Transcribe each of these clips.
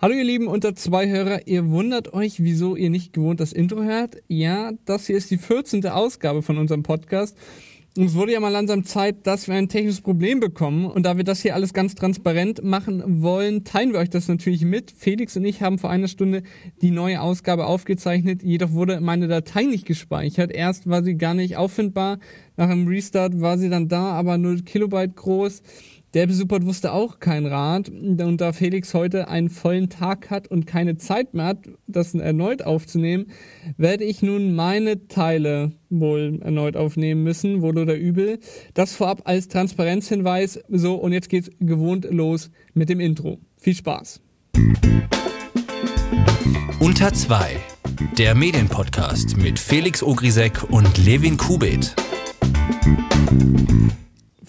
Hallo ihr lieben unter zwei Hörer, ihr wundert euch, wieso ihr nicht gewohnt das Intro hört? Ja, das hier ist die 14. Ausgabe von unserem Podcast. Und es wurde ja mal langsam Zeit, dass wir ein technisches Problem bekommen. Und da wir das hier alles ganz transparent machen wollen, teilen wir euch das natürlich mit. Felix und ich haben vor einer Stunde die neue Ausgabe aufgezeichnet, jedoch wurde meine Datei nicht gespeichert. Erst war sie gar nicht auffindbar, nach einem Restart war sie dann da, aber 0 Kilobyte groß. Der Support wusste auch kein Rat. Und da Felix heute einen vollen Tag hat und keine Zeit mehr hat, das erneut aufzunehmen, werde ich nun meine Teile wohl erneut aufnehmen müssen, wohl oder übel. Das vorab als Transparenzhinweis. So, und jetzt geht's gewohnt los mit dem Intro. Viel Spaß. Unter 2. Der Medienpodcast mit Felix Ogrisek und Levin Kubit.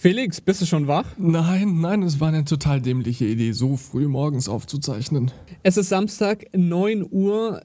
Felix, bist du schon wach? Nein, nein, es war eine total dämliche Idee, so früh morgens aufzuzeichnen. Es ist Samstag, 9 Uhr.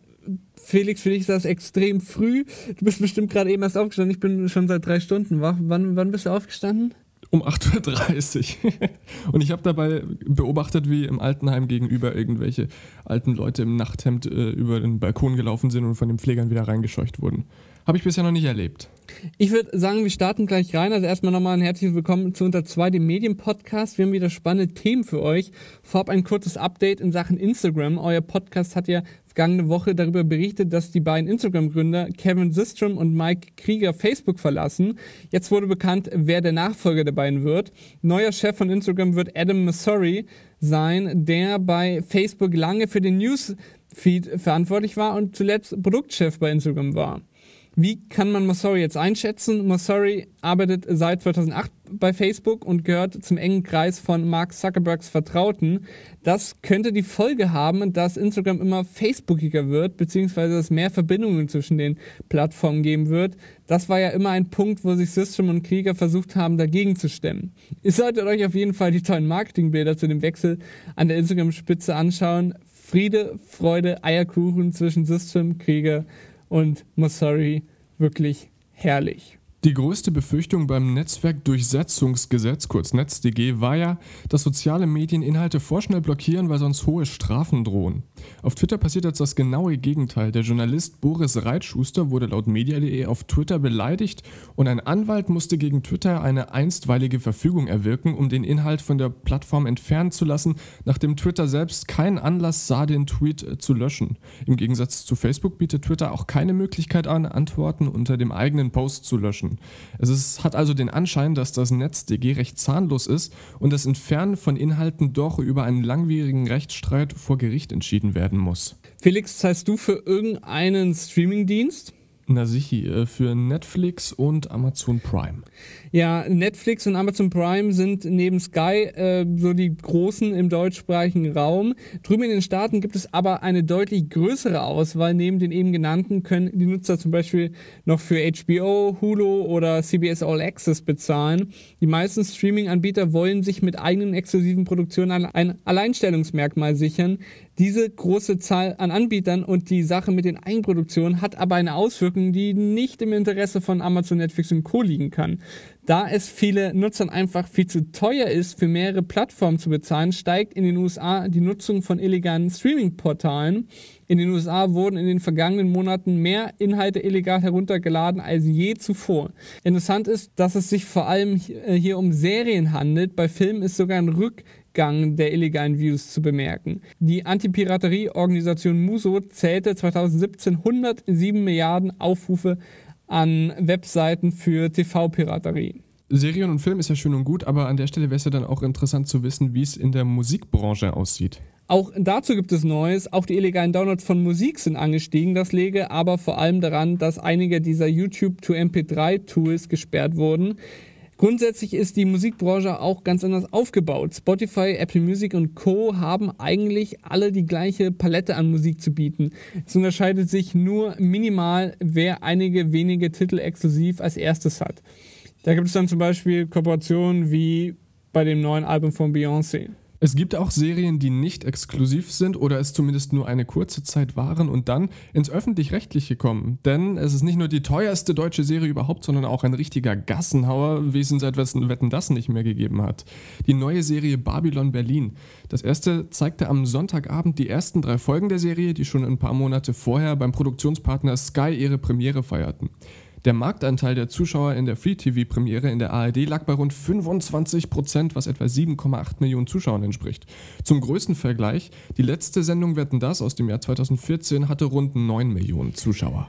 Felix, für dich ist das extrem früh. Du bist bestimmt gerade eben erst aufgestanden. Ich bin schon seit drei Stunden wach. Wann, wann bist du aufgestanden? Um 8.30 Uhr. Und ich habe dabei beobachtet, wie im Altenheim gegenüber irgendwelche alten Leute im Nachthemd äh, über den Balkon gelaufen sind und von den Pflegern wieder reingescheucht wurden. Habe ich bisher noch nicht erlebt. Ich würde sagen, wir starten gleich rein. Also erstmal nochmal ein herzliches Willkommen zu Unter 2, dem Medienpodcast. Wir haben wieder spannende Themen für euch. Vorab ein kurzes Update in Sachen Instagram. Euer Podcast hat ja vergangene Woche darüber berichtet, dass die beiden Instagram-Gründer Kevin Systrom und Mike Krieger Facebook verlassen. Jetzt wurde bekannt, wer der Nachfolger der beiden wird. Neuer Chef von Instagram wird Adam Masori sein, der bei Facebook lange für den Newsfeed verantwortlich war und zuletzt Produktchef bei Instagram war. Wie kann man Mossori jetzt einschätzen? Mossori arbeitet seit 2008 bei Facebook und gehört zum engen Kreis von Mark Zuckerbergs Vertrauten. Das könnte die Folge haben, dass Instagram immer Facebookiger wird, beziehungsweise es mehr Verbindungen zwischen den Plattformen geben wird. Das war ja immer ein Punkt, wo sich System und Krieger versucht haben, dagegen zu stemmen. Ihr solltet euch auf jeden Fall die tollen Marketingbilder zu dem Wechsel an der Instagram-Spitze anschauen. Friede, Freude, Eierkuchen zwischen System, Krieger und Mosseri wirklich herrlich. Die größte Befürchtung beim Netzwerkdurchsetzungsgesetz, kurz NetzDG, war ja, dass soziale Medien Inhalte vorschnell blockieren, weil sonst hohe Strafen drohen. Auf Twitter passiert jetzt das genaue Gegenteil. Der Journalist Boris Reitschuster wurde laut media.de auf Twitter beleidigt und ein Anwalt musste gegen Twitter eine einstweilige Verfügung erwirken, um den Inhalt von der Plattform entfernen zu lassen, nachdem Twitter selbst keinen Anlass sah, den Tweet äh, zu löschen. Im Gegensatz zu Facebook bietet Twitter auch keine Möglichkeit an, Antworten unter dem eigenen Post zu löschen. Es ist, hat also den Anschein, dass das NetzDG recht zahnlos ist und das Entfernen von Inhalten doch über einen langwierigen Rechtsstreit vor Gericht entschieden werden muss. Felix, zahlst du für irgendeinen Streamingdienst? Na sicher, äh, für Netflix und Amazon Prime. Ja, Netflix und Amazon Prime sind neben Sky äh, so die großen im deutschsprachigen Raum. Drüben in den Staaten gibt es aber eine deutlich größere Auswahl. Neben den eben genannten können die Nutzer zum Beispiel noch für HBO, Hulu oder CBS All Access bezahlen. Die meisten Streaming-Anbieter wollen sich mit eigenen exklusiven Produktionen ein Alleinstellungsmerkmal sichern. Diese große Zahl an Anbietern und die Sache mit den Eigenproduktionen hat aber eine Auswirkung, die nicht im Interesse von Amazon, Netflix und Co. liegen kann. Da es viele Nutzern einfach viel zu teuer ist, für mehrere Plattformen zu bezahlen, steigt in den USA die Nutzung von illegalen Streaming-Portalen. In den USA wurden in den vergangenen Monaten mehr Inhalte illegal heruntergeladen als je zuvor. Interessant ist, dass es sich vor allem hier um Serien handelt. Bei Filmen ist sogar ein Rückgang der illegalen Views zu bemerken. Die Antipiraterie-Organisation Muso zählte 2017 107 Milliarden Aufrufe an Webseiten für TV-Piraterie. Serien und Film ist ja schön und gut, aber an der Stelle wäre es ja dann auch interessant zu wissen, wie es in der Musikbranche aussieht. Auch dazu gibt es Neues. Auch die illegalen Downloads von Musik sind angestiegen. Das lege aber vor allem daran, dass einige dieser YouTube to MP3 Tools gesperrt wurden. Grundsätzlich ist die Musikbranche auch ganz anders aufgebaut. Spotify, Apple Music und Co. haben eigentlich alle die gleiche Palette an Musik zu bieten. Es unterscheidet sich nur minimal, wer einige wenige Titel exklusiv als erstes hat. Da gibt es dann zum Beispiel Kooperationen wie bei dem neuen Album von Beyoncé. Es gibt auch Serien, die nicht exklusiv sind oder es zumindest nur eine kurze Zeit waren und dann ins öffentlich-rechtliche kommen. Denn es ist nicht nur die teuerste deutsche Serie überhaupt, sondern auch ein richtiger Gassenhauer, wie es ihn seit Wetten das nicht mehr gegeben hat. Die neue Serie Babylon Berlin. Das erste zeigte am Sonntagabend die ersten drei Folgen der Serie, die schon ein paar Monate vorher beim Produktionspartner Sky ihre Premiere feierten. Der Marktanteil der Zuschauer in der Free-TV-Premiere in der ARD lag bei rund 25 Prozent, was etwa 7,8 Millionen Zuschauern entspricht. Zum größten Vergleich, die letzte Sendung Wetten das aus dem Jahr 2014 hatte rund 9 Millionen Zuschauer.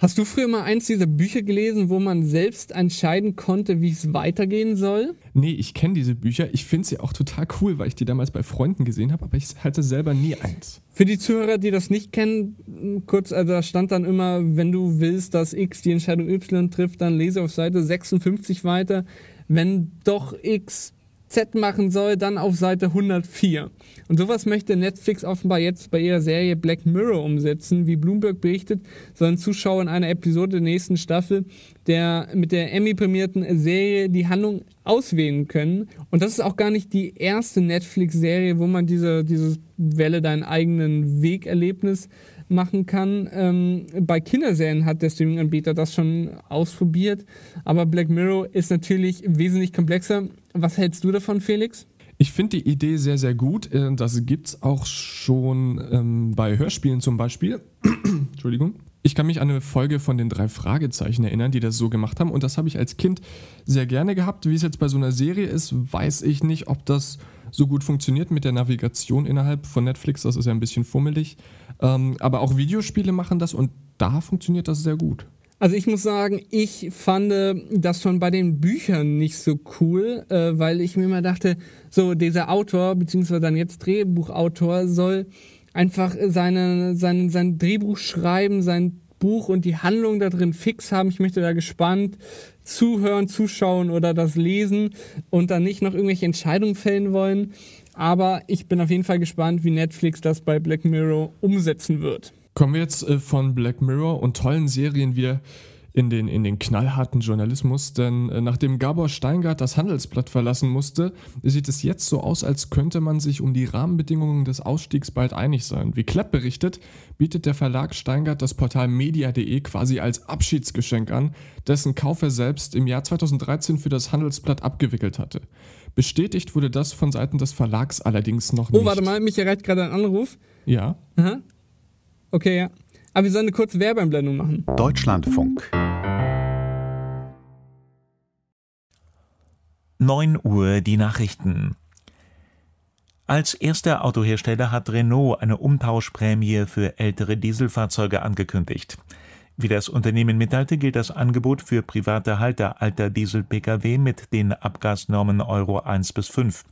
Hast du früher mal eins dieser Bücher gelesen, wo man selbst entscheiden konnte, wie es weitergehen soll? Nee, ich kenne diese Bücher. Ich finde sie auch total cool, weil ich die damals bei Freunden gesehen habe, aber ich hatte selber nie eins. Für die Zuhörer, die das nicht kennen, kurz, also da stand dann immer, wenn du willst, dass X die Entscheidung Y trifft, dann lese auf Seite 56 weiter. Wenn doch X Z machen soll, dann auf Seite 104. Und sowas möchte Netflix offenbar jetzt bei ihrer Serie Black Mirror umsetzen. Wie Bloomberg berichtet, sollen Zuschauer in einer Episode der nächsten Staffel der mit der Emmy-prämierten Serie die Handlung auswählen können. Und das ist auch gar nicht die erste Netflix-Serie, wo man diese, diese Welle deinen eigenen Wegerlebnis machen kann. Ähm, bei Kinderserien hat der Streaming-Anbieter das schon ausprobiert, aber Black Mirror ist natürlich wesentlich komplexer. Was hältst du davon, Felix? Ich finde die Idee sehr, sehr gut. Äh, das gibt es auch schon ähm, bei Hörspielen zum Beispiel. Entschuldigung. Ich kann mich an eine Folge von den drei Fragezeichen erinnern, die das so gemacht haben. Und das habe ich als Kind sehr gerne gehabt. Wie es jetzt bei so einer Serie ist, weiß ich nicht, ob das so gut funktioniert mit der Navigation innerhalb von Netflix. Das ist ja ein bisschen fummelig. Ähm, aber auch Videospiele machen das und da funktioniert das sehr gut. Also ich muss sagen, ich fand das schon bei den Büchern nicht so cool, äh, weil ich mir immer dachte, so dieser Autor, beziehungsweise dann jetzt Drehbuchautor, soll einfach seine, sein, sein Drehbuch schreiben, sein Buch und die Handlung da drin fix haben. Ich möchte da gespannt zuhören, zuschauen oder das lesen und dann nicht noch irgendwelche Entscheidungen fällen wollen. Aber ich bin auf jeden Fall gespannt, wie Netflix das bei Black Mirror umsetzen wird. Kommen wir jetzt äh, von Black Mirror und tollen Serien wieder in den, in den knallharten Journalismus, denn äh, nachdem Gabor Steingart das Handelsblatt verlassen musste, sieht es jetzt so aus, als könnte man sich um die Rahmenbedingungen des Ausstiegs bald einig sein. Wie Klepp berichtet, bietet der Verlag Steingart das Portal media.de quasi als Abschiedsgeschenk an, dessen Kauf er selbst im Jahr 2013 für das Handelsblatt abgewickelt hatte. Bestätigt wurde das von Seiten des Verlags allerdings noch nicht. Oh, warte mal, mich erreicht gerade ein Anruf. Ja. Aha. Okay, ja. Aber wir sollen eine kurze Werbeeinblendung machen. Deutschlandfunk. 9 Uhr die Nachrichten. Als erster Autohersteller hat Renault eine Umtauschprämie für ältere Dieselfahrzeuge angekündigt. Wie das Unternehmen mitteilte, gilt das Angebot für private Halter alter Diesel-Pkw mit den Abgasnormen Euro 1 bis 5.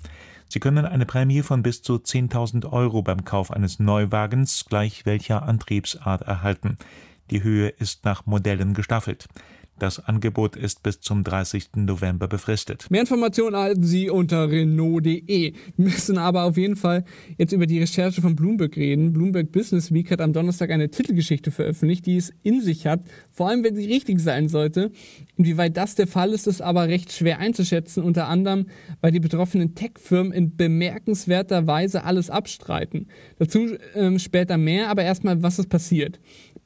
Sie können eine Prämie von bis zu 10.000 Euro beim Kauf eines Neuwagens gleich welcher Antriebsart erhalten. Die Höhe ist nach Modellen gestaffelt. Das Angebot ist bis zum 30. November befristet. Mehr Informationen erhalten Sie unter Renault.de. Wir müssen aber auf jeden Fall jetzt über die Recherche von Bloomberg reden. Bloomberg Business Week hat am Donnerstag eine Titelgeschichte veröffentlicht, die es in sich hat, vor allem wenn sie richtig sein sollte. Inwieweit das der Fall ist, ist aber recht schwer einzuschätzen, unter anderem, weil die betroffenen Tech-Firmen in bemerkenswerter Weise alles abstreiten. Dazu ähm, später mehr, aber erstmal, was ist passiert.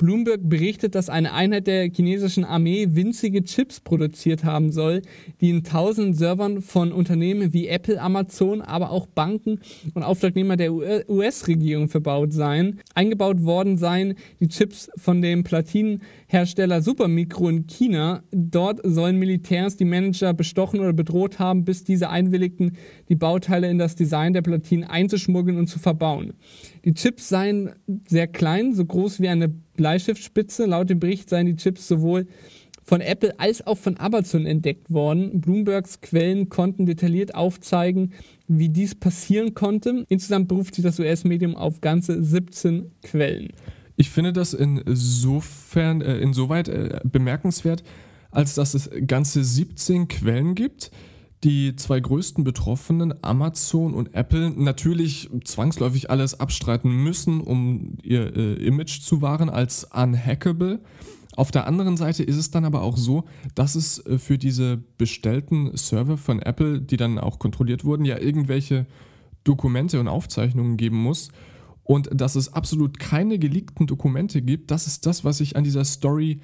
Bloomberg berichtet, dass eine Einheit der chinesischen Armee winzige Chips produziert haben soll, die in tausenden Servern von Unternehmen wie Apple, Amazon, aber auch Banken und Auftragnehmer der US-Regierung verbaut seien. Eingebaut worden seien die Chips von dem Platinenhersteller Supermicro in China. Dort sollen Militärs die Manager bestochen oder bedroht haben, bis diese einwilligten, die Bauteile in das Design der Platinen einzuschmuggeln und zu verbauen. Die Chips seien sehr klein, so groß wie eine Bleistiftspitze. Laut dem Bericht seien die Chips sowohl von Apple als auch von Amazon entdeckt worden. Bloombergs Quellen konnten detailliert aufzeigen, wie dies passieren konnte. Insgesamt beruft sich das US-Medium auf ganze 17 Quellen. Ich finde das insofern, äh, insoweit äh, bemerkenswert, als dass es ganze 17 Quellen gibt die zwei größten Betroffenen, Amazon und Apple, natürlich zwangsläufig alles abstreiten müssen, um ihr äh, Image zu wahren als unhackable. Auf der anderen Seite ist es dann aber auch so, dass es äh, für diese bestellten Server von Apple, die dann auch kontrolliert wurden, ja irgendwelche Dokumente und Aufzeichnungen geben muss und dass es absolut keine geleakten Dokumente gibt, das ist das, was ich an dieser Story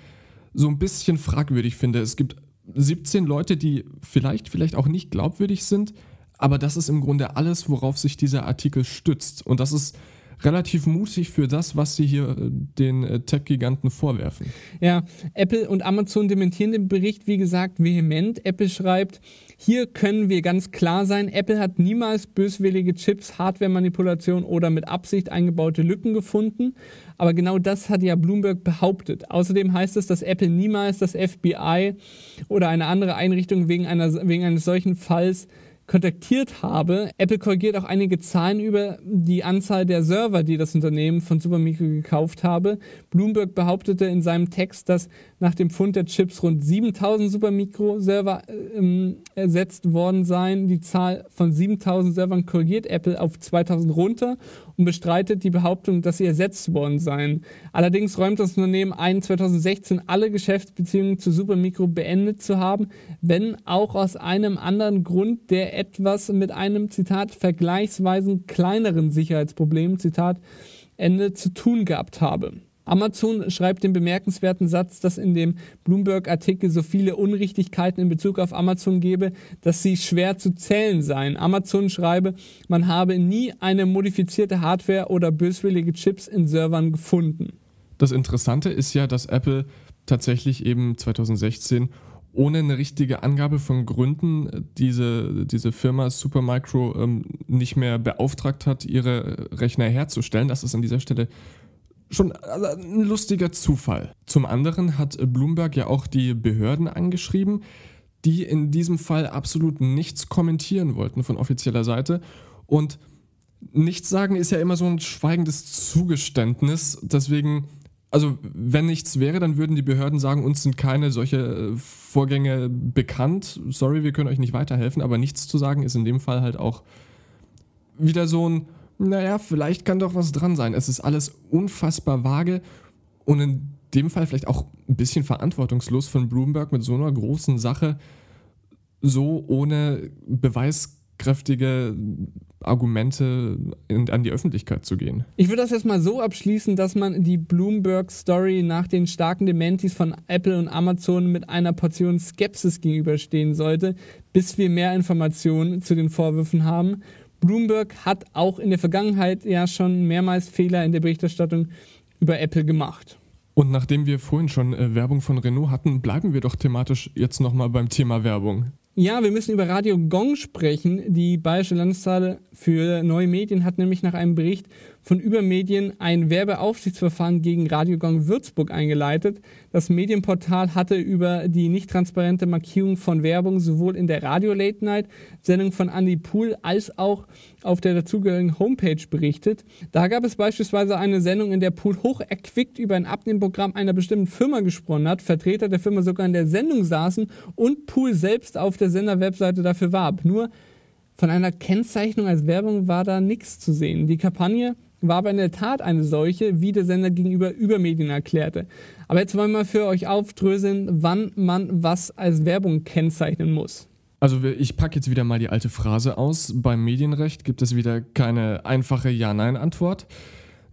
so ein bisschen fragwürdig finde. Es gibt 17 Leute, die vielleicht, vielleicht auch nicht glaubwürdig sind, aber das ist im Grunde alles, worauf sich dieser Artikel stützt. Und das ist relativ mutig für das, was sie hier äh, den äh, Tech-Giganten vorwerfen. Ja, Apple und Amazon dementieren den Bericht, wie gesagt, vehement. Apple schreibt, hier können wir ganz klar sein, Apple hat niemals böswillige Chips, Hardware-Manipulation oder mit Absicht eingebaute Lücken gefunden. Aber genau das hat ja Bloomberg behauptet. Außerdem heißt es, dass Apple niemals das FBI oder eine andere Einrichtung wegen, einer, wegen eines solchen Falls kontaktiert habe. Apple korrigiert auch einige Zahlen über die Anzahl der Server, die das Unternehmen von Supermicro gekauft habe. Bloomberg behauptete in seinem Text, dass nach dem Fund der Chips rund 7000 Supermicro-Server äh, ersetzt worden seien. Die Zahl von 7000 Servern korrigiert Apple auf 2000 runter und bestreitet die Behauptung, dass sie ersetzt worden seien. Allerdings räumt das Unternehmen ein, 2016 alle Geschäftsbeziehungen zu Supermicro beendet zu haben, wenn auch aus einem anderen Grund, der etwas mit einem, Zitat, vergleichsweise kleineren Sicherheitsproblem, Zitat, Ende zu tun gehabt habe. Amazon schreibt den bemerkenswerten Satz, dass in dem Bloomberg-Artikel so viele Unrichtigkeiten in Bezug auf Amazon gebe, dass sie schwer zu zählen seien. Amazon schreibe, man habe nie eine modifizierte Hardware oder böswillige Chips in Servern gefunden. Das Interessante ist ja, dass Apple tatsächlich eben 2016 ohne eine richtige Angabe von Gründen diese, diese Firma Supermicro ähm, nicht mehr beauftragt hat, ihre Rechner herzustellen. Das ist an dieser Stelle schon ein lustiger Zufall. Zum anderen hat Bloomberg ja auch die Behörden angeschrieben, die in diesem Fall absolut nichts kommentieren wollten von offizieller Seite. Und nichts sagen ist ja immer so ein schweigendes Zugeständnis. Deswegen, also wenn nichts wäre, dann würden die Behörden sagen, uns sind keine solche äh, Vorgänge bekannt. Sorry, wir können euch nicht weiterhelfen. Aber nichts zu sagen ist in dem Fall halt auch wieder so ein naja, vielleicht kann doch was dran sein. Es ist alles unfassbar vage und in dem Fall vielleicht auch ein bisschen verantwortungslos von Bloomberg mit so einer großen Sache so ohne beweiskräftige Argumente in, an die Öffentlichkeit zu gehen. Ich würde das jetzt mal so abschließen, dass man die Bloomberg-Story nach den starken Dementis von Apple und Amazon mit einer Portion Skepsis gegenüberstehen sollte, bis wir mehr Informationen zu den Vorwürfen haben. Bloomberg hat auch in der Vergangenheit ja schon mehrmals Fehler in der Berichterstattung über Apple gemacht. Und nachdem wir vorhin schon äh, Werbung von Renault hatten, bleiben wir doch thematisch jetzt nochmal beim Thema Werbung. Ja, wir müssen über Radio Gong sprechen. Die Bayerische Landeszentrale für neue Medien hat nämlich nach einem Bericht von Übermedien ein Werbeaufsichtsverfahren gegen Radio Gong Würzburg eingeleitet. Das Medienportal hatte über die nicht transparente Markierung von Werbung sowohl in der Radio Late Night Sendung von Andy Pool als auch auf der dazugehörigen Homepage berichtet. Da gab es beispielsweise eine Sendung, in der Pool hocherquickt über ein Abnehmprogramm einer bestimmten Firma gesprochen hat, Vertreter der Firma sogar in der Sendung saßen und Pool selbst auf der Sender-Webseite dafür warb. Nur von einer Kennzeichnung als Werbung war da nichts zu sehen. Die Kampagne war aber in der Tat eine solche, wie der Sender gegenüber Übermedien erklärte. Aber jetzt wollen wir für euch aufdröseln, wann man was als Werbung kennzeichnen muss. Also ich packe jetzt wieder mal die alte Phrase aus. Beim Medienrecht gibt es wieder keine einfache Ja-Nein-Antwort.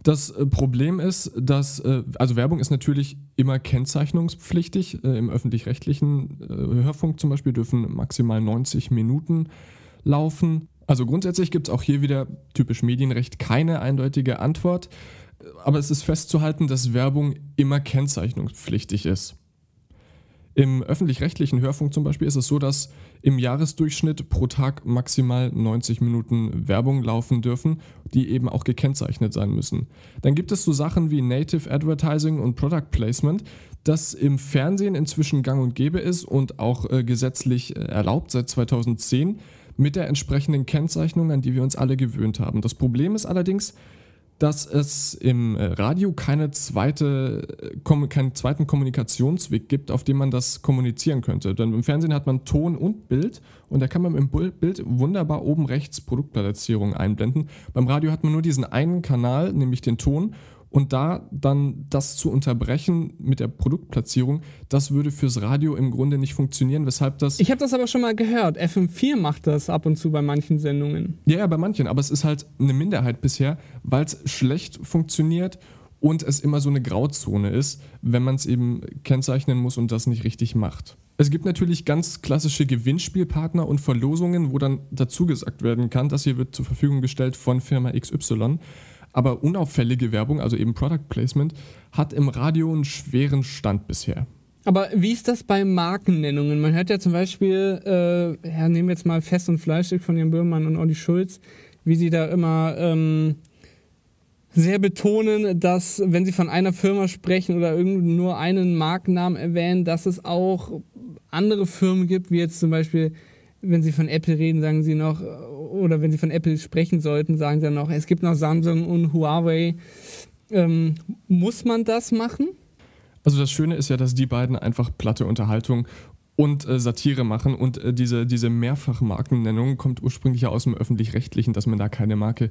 Das äh, Problem ist, dass, äh, also Werbung ist natürlich immer kennzeichnungspflichtig. Äh, Im öffentlich-rechtlichen Hörfunk zum Beispiel dürfen maximal 90 Minuten laufen. Also grundsätzlich gibt es auch hier wieder typisch Medienrecht keine eindeutige Antwort, aber es ist festzuhalten, dass Werbung immer kennzeichnungspflichtig ist. Im öffentlich-rechtlichen Hörfunk zum Beispiel ist es so, dass im Jahresdurchschnitt pro Tag maximal 90 Minuten Werbung laufen dürfen, die eben auch gekennzeichnet sein müssen. Dann gibt es so Sachen wie Native Advertising und Product Placement, das im Fernsehen inzwischen gang und gäbe ist und auch äh, gesetzlich äh, erlaubt seit 2010 mit der entsprechenden Kennzeichnung, an die wir uns alle gewöhnt haben. Das Problem ist allerdings, dass es im äh, Radio keine zweite, äh, keinen zweiten Kommunikationsweg gibt, auf dem man das kommunizieren könnte. Denn im Fernsehen hat man Ton und Bild und da kann man im Bild wunderbar oben rechts Produktplatzierung einblenden. Beim Radio hat man nur diesen einen Kanal, nämlich den Ton Und da dann das zu unterbrechen mit der Produktplatzierung, das würde fürs Radio im Grunde nicht funktionieren, weshalb das. Ich habe das aber schon mal gehört. FM4 macht das ab und zu bei manchen Sendungen. Ja, ja, bei manchen, aber es ist halt eine Minderheit bisher, weil es schlecht funktioniert und es immer so eine Grauzone ist, wenn man es eben kennzeichnen muss und das nicht richtig macht. Es gibt natürlich ganz klassische Gewinnspielpartner und Verlosungen, wo dann dazu gesagt werden kann, das hier wird zur Verfügung gestellt von Firma XY. Aber unauffällige Werbung, also eben Product Placement, hat im Radio einen schweren Stand bisher. Aber wie ist das bei Markennennungen? Man hört ja zum Beispiel, äh, ja, nehmen wir jetzt mal Fest und Fleischstück von Jan Böhmermann und Olli Schulz, wie sie da immer ähm, sehr betonen, dass wenn sie von einer Firma sprechen oder nur einen Markennamen erwähnen, dass es auch andere Firmen gibt, wie jetzt zum Beispiel, wenn sie von Apple reden, sagen sie noch, oder wenn Sie von Apple sprechen sollten, sagen Sie noch, es gibt noch Samsung und Huawei. Ähm, muss man das machen? Also das Schöne ist ja, dass die beiden einfach platte Unterhaltung und äh, Satire machen und äh, diese, diese Mehrfachmarkennennung kommt ursprünglich ja aus dem öffentlich-rechtlichen, dass man da keine Marke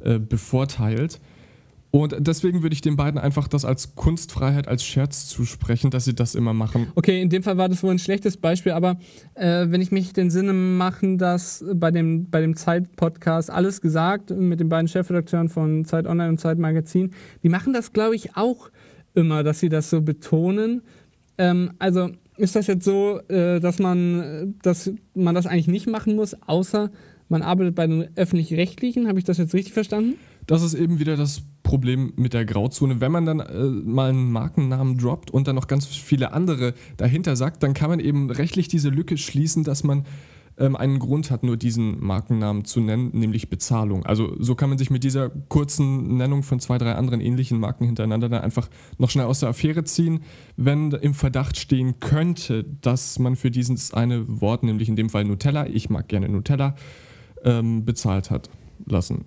äh, bevorteilt. Und deswegen würde ich den beiden einfach das als Kunstfreiheit, als Scherz zusprechen, dass sie das immer machen. Okay, in dem Fall war das wohl ein schlechtes Beispiel, aber äh, wenn ich mich den Sinne machen, dass bei dem, bei dem Zeit-Podcast alles gesagt mit den beiden Chefredakteuren von Zeit Online und Zeit Magazin, die machen das, glaube ich, auch immer, dass sie das so betonen. Ähm, also ist das jetzt so, äh, dass, man, dass man das eigentlich nicht machen muss, außer man arbeitet bei den öffentlich-rechtlichen? Habe ich das jetzt richtig verstanden? Das ist eben wieder das Problem mit der Grauzone. Wenn man dann äh, mal einen Markennamen droppt und dann noch ganz viele andere dahinter sagt, dann kann man eben rechtlich diese Lücke schließen, dass man ähm, einen Grund hat, nur diesen Markennamen zu nennen, nämlich Bezahlung. Also so kann man sich mit dieser kurzen Nennung von zwei, drei anderen ähnlichen Marken hintereinander dann einfach noch schnell aus der Affäre ziehen, wenn im Verdacht stehen könnte, dass man für dieses eine Wort, nämlich in dem Fall Nutella, ich mag gerne Nutella, ähm, bezahlt hat lassen.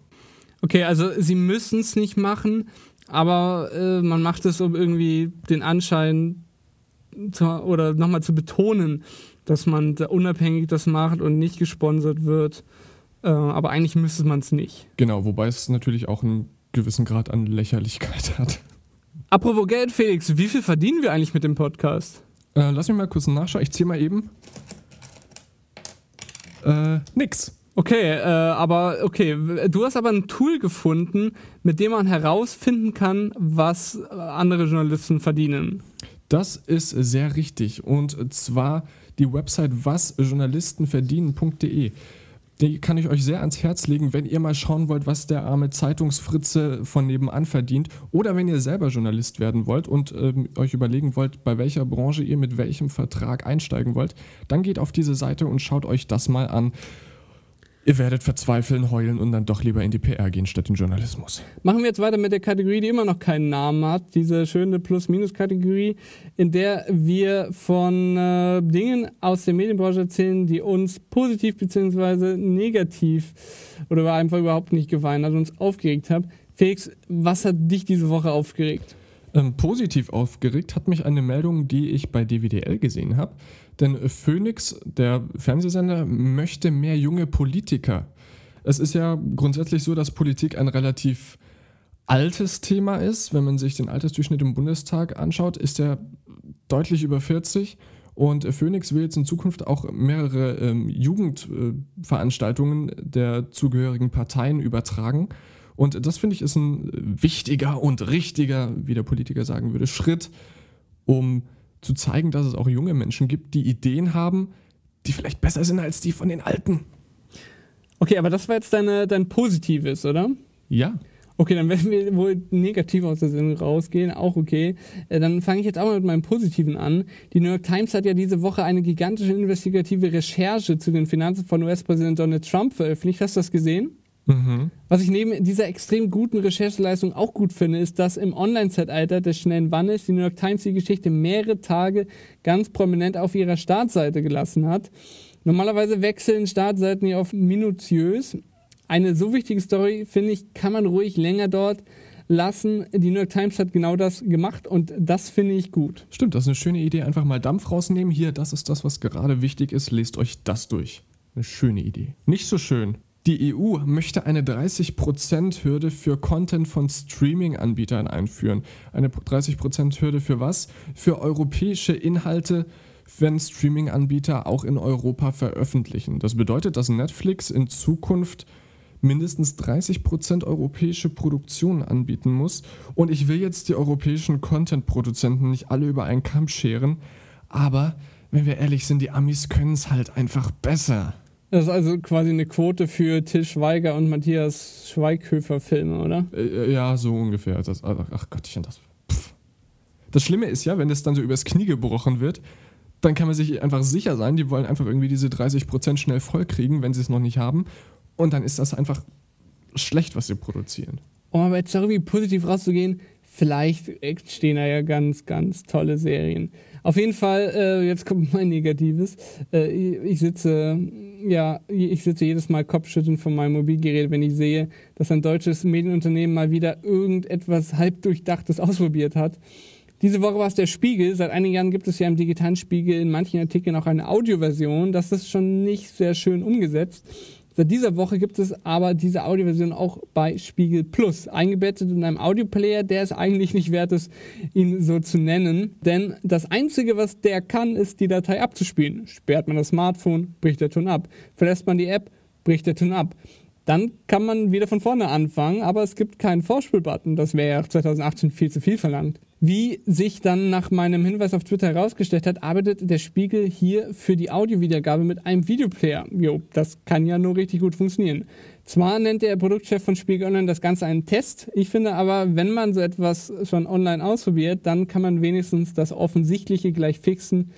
Okay, also sie müssen es nicht machen, aber äh, man macht es, um irgendwie den Anschein zu, oder nochmal zu betonen, dass man da unabhängig das macht und nicht gesponsert wird. Äh, aber eigentlich müsste man es nicht. Genau, wobei es natürlich auch einen gewissen Grad an Lächerlichkeit hat. Apropos Geld, Felix, wie viel verdienen wir eigentlich mit dem Podcast? Äh, lass mich mal kurz nachschauen. Ich zähle mal eben. Äh, nix. Okay, äh, aber okay, du hast aber ein Tool gefunden, mit dem man herausfinden kann, was andere Journalisten verdienen. Das ist sehr richtig und zwar die Website wasjournalistenverdienen.de. Die kann ich euch sehr ans Herz legen, wenn ihr mal schauen wollt, was der arme Zeitungsfritze von nebenan verdient oder wenn ihr selber Journalist werden wollt und ähm, euch überlegen wollt, bei welcher Branche ihr mit welchem Vertrag einsteigen wollt, dann geht auf diese Seite und schaut euch das mal an. Ihr werdet verzweifeln, heulen und dann doch lieber in die PR gehen statt in Journalismus. Machen wir jetzt weiter mit der Kategorie, die immer noch keinen Namen hat. Diese schöne Plus-Minus-Kategorie, in der wir von äh, Dingen aus der Medienbranche erzählen, die uns positiv bzw. negativ oder einfach überhaupt nicht gefallen hat, uns aufgeregt haben. Felix, was hat dich diese Woche aufgeregt? Ähm, positiv aufgeregt hat mich eine Meldung, die ich bei DWDL gesehen habe. Denn Phoenix, der Fernsehsender, möchte mehr junge Politiker. Es ist ja grundsätzlich so, dass Politik ein relativ altes Thema ist. Wenn man sich den Altersdurchschnitt im Bundestag anschaut, ist er deutlich über 40. Und Phoenix will jetzt in Zukunft auch mehrere ähm, Jugendveranstaltungen der zugehörigen Parteien übertragen. Und das finde ich ist ein wichtiger und richtiger, wie der Politiker sagen würde, Schritt, um zu zeigen, dass es auch junge Menschen gibt, die Ideen haben, die vielleicht besser sind als die von den Alten. Okay, aber das war jetzt deine, dein Positives, oder? Ja. Okay, dann werden wir wohl negativ aus der Sendung rausgehen, auch okay. Äh, dann fange ich jetzt auch mal mit meinem Positiven an. Die New York Times hat ja diese Woche eine gigantische investigative Recherche zu den Finanzen von US-Präsident Donald Trump veröffentlicht. Hast du das gesehen? Mhm. Was ich neben dieser extrem guten Rechercheleistung auch gut finde, ist, dass im Online-Zeitalter des schnellen Wandels die New York Times die Geschichte mehrere Tage ganz prominent auf ihrer Startseite gelassen hat. Normalerweise wechseln Startseiten hier auf minutiös. Eine so wichtige Story, finde ich, kann man ruhig länger dort lassen. Die New York Times hat genau das gemacht und das finde ich gut. Stimmt, das ist eine schöne Idee. Einfach mal Dampf rausnehmen. Hier, das ist das, was gerade wichtig ist. Lest euch das durch. Eine schöne Idee. Nicht so schön Die EU möchte eine 30%-Hürde für Content von Streaming-Anbietern einführen. Eine 30%-Hürde für was? Für europäische Inhalte, wenn Streaming-Anbieter auch in Europa veröffentlichen. Das bedeutet, dass Netflix in Zukunft mindestens 30% europäische Produktionen anbieten muss. Und ich will jetzt die europäischen Content-Produzenten nicht alle über einen Kamm scheren, aber wenn wir ehrlich sind, die Amis können es halt einfach besser. Das ist also quasi eine Quote für Till Schweiger und Matthias Schweighöfer Filme, oder? Äh, ja, so ungefähr. Das, ach Gottchen, das. Pff. Das Schlimme ist ja, wenn das dann so übers Knie gebrochen wird, dann kann man sich einfach sicher sein, die wollen einfach irgendwie diese 30% schnell vollkriegen, wenn sie es noch nicht haben. Und dann ist das einfach schlecht, was sie produzieren. Um aber jetzt irgendwie positiv rauszugehen, vielleicht stehen da ja ganz, ganz tolle Serien. Auf jeden Fall, äh, jetzt kommt mein Negatives. Äh, ich sitze, ja, ich sitze jedes Mal kopfschüttelnd von meinem Mobilgerät, wenn ich sehe, dass ein deutsches Medienunternehmen mal wieder irgendetwas halbdurchdachtes ausprobiert hat. Diese Woche war es der Spiegel. Seit einigen Jahren gibt es ja im digitalen Spiegel in manchen Artikeln auch eine Audioversion. Das ist schon nicht sehr schön umgesetzt. Seit dieser Woche gibt es aber diese Audioversion auch bei Spiegel Plus, eingebettet in einem Audioplayer, der es eigentlich nicht wert ist, ihn so zu nennen. Denn das Einzige, was der kann, ist, die Datei abzuspielen. Sperrt man das Smartphone, bricht der Ton ab. Verlässt man die App, bricht der Ton ab. Dann kann man wieder von vorne anfangen, aber es gibt keinen Vorspulbutton. Das wäre ja 2018 viel zu viel verlangt. Wie sich dann nach meinem Hinweis auf Twitter herausgestellt hat, arbeitet der Spiegel hier für die Audiowiedergabe mit einem Videoplayer. Jo, das kann ja nur richtig gut funktionieren. Zwar nennt der Produktchef von Spiegel Online das Ganze einen Test, ich finde aber, wenn man so etwas schon online ausprobiert, dann kann man wenigstens das Offensichtliche gleich fixen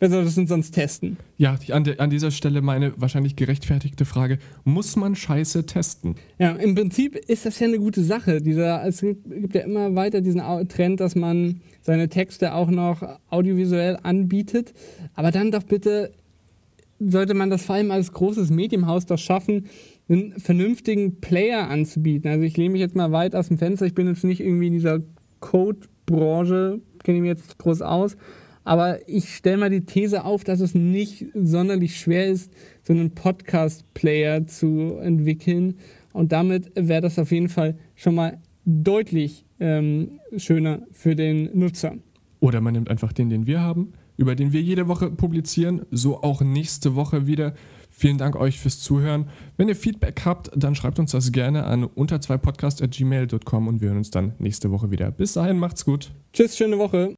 Wer soll das denn sonst testen? Ja, an, de, an, dieser Stelle meine wahrscheinlich gerechtfertigte Frage: Muss man Scheiße testen? Ja, im Prinzip ist das ja eine gute Sache. Dieser, es gibt, ja immer weiter diesen Trend, dass man seine Texte auch noch audiovisuell anbietet. Aber dann doch bitte sollte man das vor allem als großes Medienhaus doch schaffen, einen vernünftigen Player anzubieten. Also ich lehne mich jetzt mal weit aus dem Fenster. Ich bin jetzt nicht irgendwie in dieser Code-Branche, kenne ich mich jetzt groß aus. Aber ich stelle mal die These auf, dass es nicht sonderlich schwer ist, so einen Podcast-Player zu entwickeln. Und damit wäre das auf jeden Fall schon mal deutlich ähm, schöner für den Nutzer. Oder man nimmt einfach den, den wir haben, über den wir jede Woche publizieren, so auch nächste Woche wieder. Vielen Dank euch fürs Zuhören. Wenn ihr Feedback habt, dann schreibt uns das gerne an unter 2 podcast.gmail.com und wir hören uns dann nächste Woche wieder. Bis dahin, macht's gut. Tschüss, schöne Woche.